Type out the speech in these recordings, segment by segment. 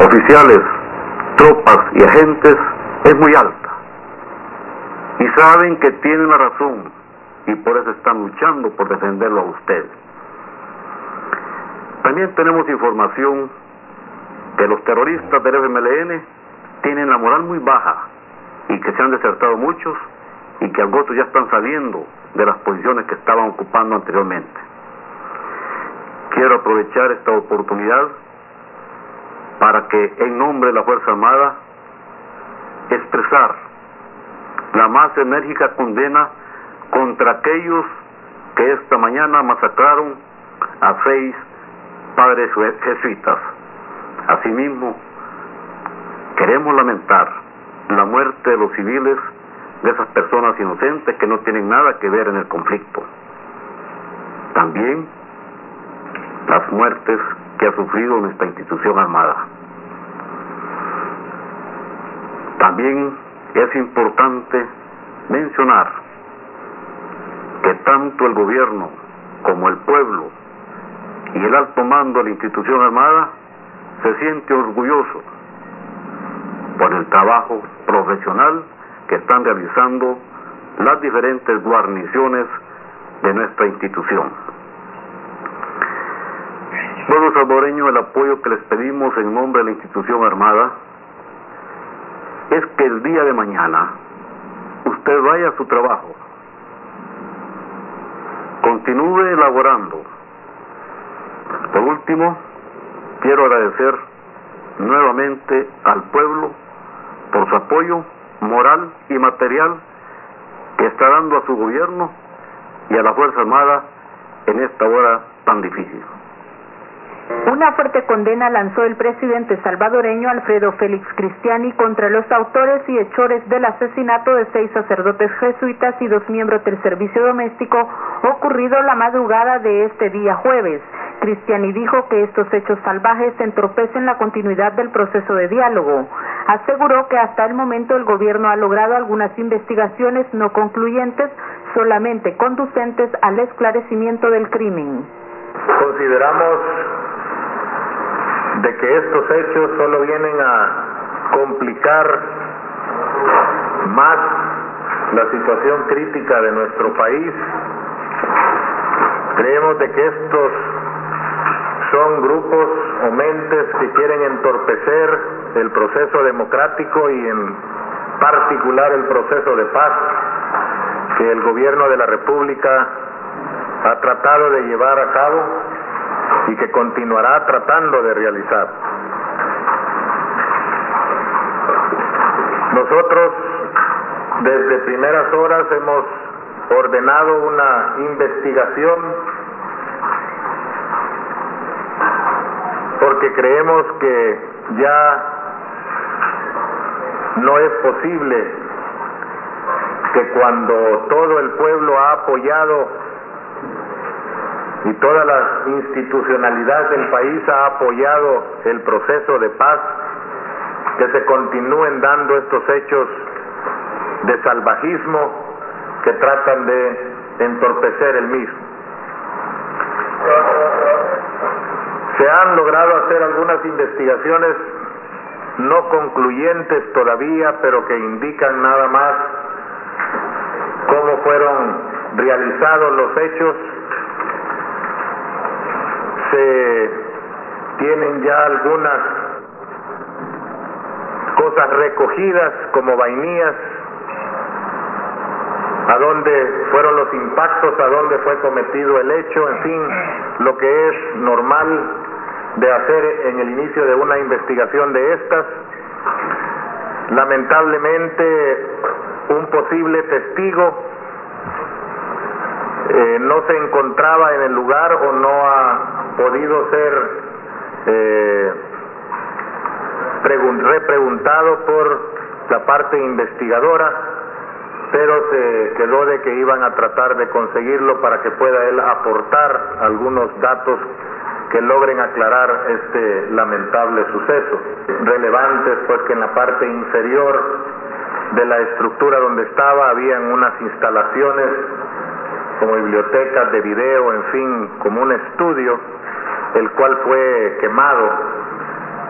oficiales, tropas y agentes es muy alta. Y saben que tienen la razón y por eso están luchando por defenderlo a usted. También tenemos información que los terroristas del FMLN tienen la moral muy baja y que se han desertado muchos y que algunos ya están saliendo de las posiciones que estaban ocupando anteriormente. Quiero aprovechar esta oportunidad para que en nombre de la Fuerza Armada expresar la más enérgica condena contra aquellos que esta mañana masacraron a seis padres jesuitas. Asimismo, queremos lamentar la muerte de los civiles, de esas personas inocentes que no tienen nada que ver en el conflicto. También las muertes que ha sufrido nuestra institución armada. También es importante mencionar que tanto el gobierno como el pueblo y el alto mando de la institución armada se siente orgulloso por el trabajo profesional que están realizando las diferentes guarniciones de nuestra institución. Pueblo salvadoreño, el apoyo que les pedimos en nombre de la institución armada es que el día de mañana usted vaya a su trabajo, continúe elaborando. Por último, quiero agradecer nuevamente al pueblo por su apoyo moral y material que está dando a su gobierno y a la Fuerza Armada en esta hora tan difícil. Una fuerte condena lanzó el presidente salvadoreño Alfredo Félix Cristiani contra los autores y hechores del asesinato de seis sacerdotes jesuitas y dos miembros del servicio doméstico ocurrido la madrugada de este día jueves. Cristiani dijo que estos hechos salvajes entorpecen la continuidad del proceso de diálogo. Aseguró que hasta el momento el gobierno ha logrado algunas investigaciones no concluyentes, solamente conducentes al esclarecimiento del crimen. Consideramos de que estos hechos solo vienen a complicar más la situación crítica de nuestro país. Creemos de que estos son grupos o mentes que quieren entorpecer el proceso democrático y en particular el proceso de paz que el gobierno de la República ha tratado de llevar a cabo y que continuará tratando de realizar. Nosotros desde primeras horas hemos ordenado una investigación porque creemos que ya no es posible que cuando todo el pueblo ha apoyado y toda la institucionalidad del país ha apoyado el proceso de paz, que se continúen dando estos hechos de salvajismo que tratan de entorpecer el mismo. Se han logrado hacer algunas investigaciones no concluyentes todavía, pero que indican nada más cómo fueron realizados los hechos tienen ya algunas cosas recogidas como vainías, a dónde fueron los impactos, a dónde fue cometido el hecho, en fin, lo que es normal de hacer en el inicio de una investigación de estas. Lamentablemente, un posible testigo eh, no se encontraba en el lugar o no ha podido ser eh, repreguntado por la parte investigadora, pero se quedó de que iban a tratar de conseguirlo para que pueda él aportar algunos datos que logren aclarar este lamentable suceso. Relevantes pues que en la parte inferior de la estructura donde estaba habían unas instalaciones como bibliotecas de video, en fin, como un estudio el cual fue quemado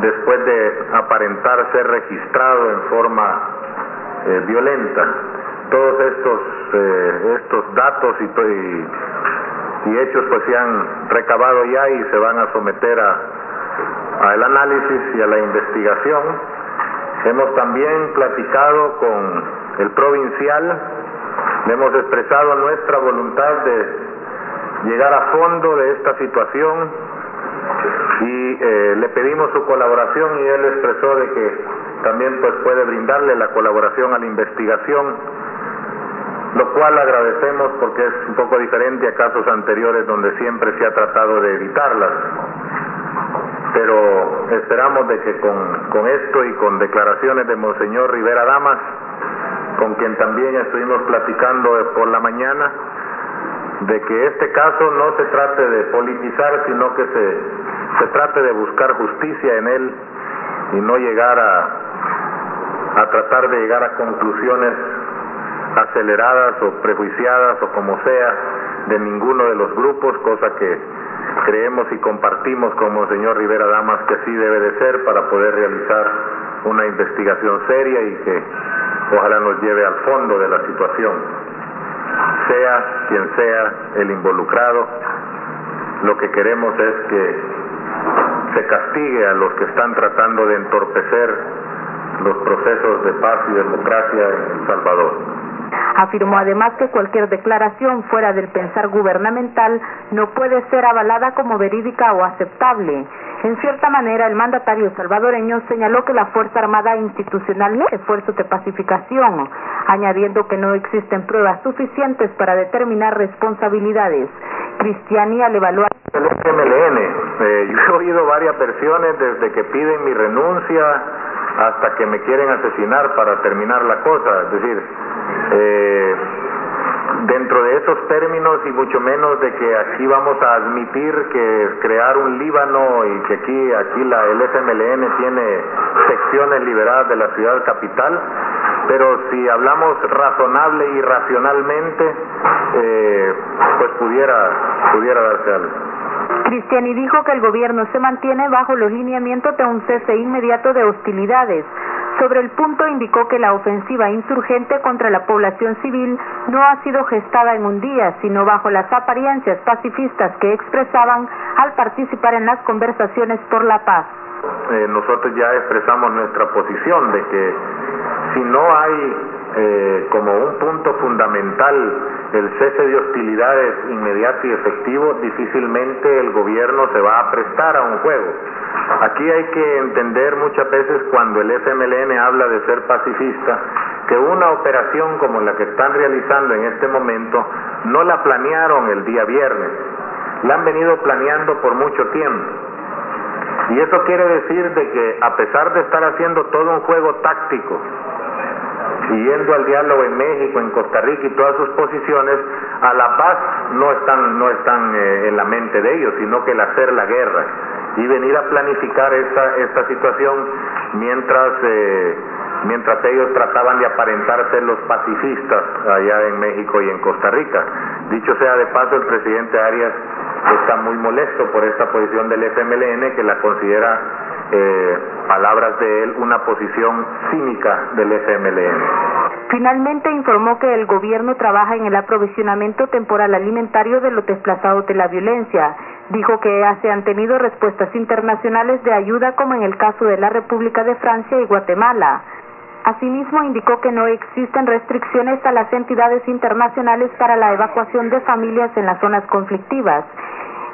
después de aparentar ser registrado en forma eh, violenta. Todos estos, eh, estos datos y, y, hechos pues se han recabado ya y se van a someter a, al análisis y a la investigación. Hemos también platicado con el provincial, hemos expresado nuestra voluntad de llegar a fondo de esta situación y eh, le pedimos su colaboración y él expresó de que también pues puede brindarle la colaboración a la investigación, lo cual agradecemos porque es un poco diferente a casos anteriores donde siempre se ha tratado de evitarlas. Pero esperamos de que con, con esto y con declaraciones de Monseñor Rivera Damas, con quien también estuvimos platicando por la mañana, de que este caso no se trate de politizar, sino que se, se trate de buscar justicia en él y no llegar a, a tratar de llegar a conclusiones aceleradas o prejuiciadas o como sea de ninguno de los grupos, cosa que creemos y compartimos como señor Rivera Damas que así debe de ser para poder realizar una investigación seria y que ojalá nos lleve al fondo de la situación sea quien sea el involucrado, lo que queremos es que se castigue a los que están tratando de entorpecer los procesos de paz y democracia en El Salvador. Afirmó además que cualquier declaración fuera del pensar gubernamental no puede ser avalada como verídica o aceptable. En cierta manera, el mandatario salvadoreño señaló que la Fuerza Armada institucional no es esfuerzo de pacificación, añadiendo que no existen pruebas suficientes para determinar responsabilidades. Cristiani al evaluar el FMLN. Eh, yo he oído varias versiones desde que piden mi renuncia hasta que me quieren asesinar para terminar la cosa. Es decir, eh, dentro de esos términos y mucho menos de que aquí vamos a admitir que crear un Líbano y que aquí aquí la el FMLN tiene secciones liberadas de la ciudad capital pero si hablamos razonable y racionalmente eh, pues pudiera pudiera darse algo Cristiani dijo que el gobierno se mantiene bajo los lineamientos de un cese inmediato de hostilidades. Sobre el punto indicó que la ofensiva insurgente contra la población civil no ha sido gestada en un día, sino bajo las apariencias pacifistas que expresaban al participar en las conversaciones por la paz. Eh, nosotros ya expresamos nuestra posición de que si no hay eh, como un punto fundamental el cese de hostilidades inmediato y efectivo, difícilmente el gobierno se va a prestar a un juego. Aquí hay que entender muchas veces cuando el FMLN habla de ser pacifista, que una operación como la que están realizando en este momento no la planearon el día viernes, la han venido planeando por mucho tiempo. Y eso quiere decir de que a pesar de estar haciendo todo un juego táctico, yendo al diálogo en México, en Costa Rica y todas sus posiciones, a la paz no están, no están eh, en la mente de ellos, sino que el hacer la guerra y venir a planificar esta, esta situación mientras, eh, mientras ellos trataban de aparentar ser los pacifistas allá en México y en Costa Rica. Dicho sea de paso, el presidente Arias está muy molesto por esta posición del FMLN que la considera eh, palabras de él, una posición cínica del FMLN. Finalmente informó que el gobierno trabaja en el aprovisionamiento temporal alimentario de los desplazados de la violencia. Dijo que se han tenido respuestas internacionales de ayuda como en el caso de la República de Francia y Guatemala. Asimismo, indicó que no existen restricciones a las entidades internacionales para la evacuación de familias en las zonas conflictivas.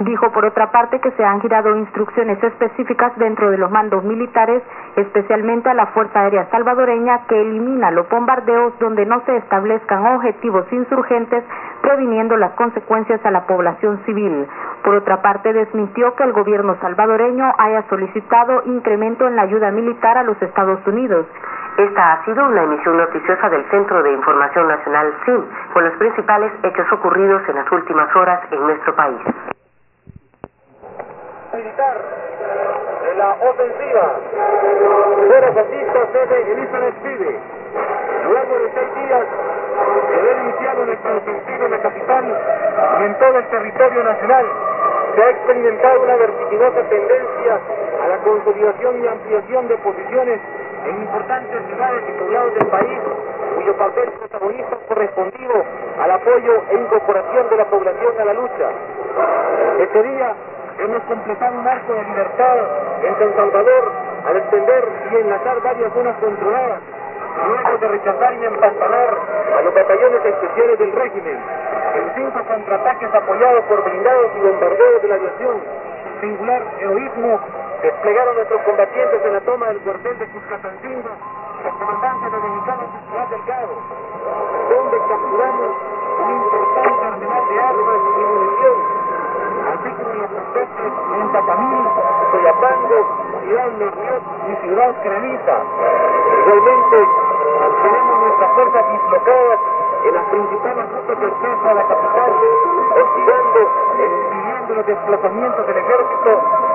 Dijo por otra parte que se han girado instrucciones específicas dentro de los mandos militares, especialmente a la Fuerza Aérea Salvadoreña, que elimina los bombardeos donde no se establezcan objetivos insurgentes, previniendo las consecuencias a la población civil. Por otra parte, desmintió que el gobierno salvadoreño haya solicitado incremento en la ayuda militar a los Estados Unidos. Esta ha sido una emisión noticiosa del Centro de Información Nacional CIN, con los principales hechos ocurridos en las últimas horas en nuestro país militar en la ofensiva. Fueron fascistas desde Elizabeth City. Luego de seis días de haber iniciado nuestro sentido de capital y en todo el territorio nacional, se ha experimentado una vertiginosa tendencia a la consolidación y ampliación de posiciones en importantes ciudades y poblados del país, cuyo papel protagonista ha correspondido al apoyo e incorporación de la población a la lucha. Este día hemos completado un arco de libertad en San Salvador al extender y enlazar varias zonas controladas, luego de rechazar y empantanar a los batallones especiales del régimen, en cinco contraataques apoyados por blindados y bombardeos de la aviación, singular heroísmo desplegaron nuestros combatientes en la toma del cuartel de Cuscatancingo, el comandante de Ciudad Delgado, donde capturamos un importante arsenal de armas y munición, así como los protestos en Tacamín, Ciudad. Igualmente, tenemos nuestras fuerzas dislocadas en las principales rutas de acceso a la capital, hostigando impidiendo los desplazamientos del ejército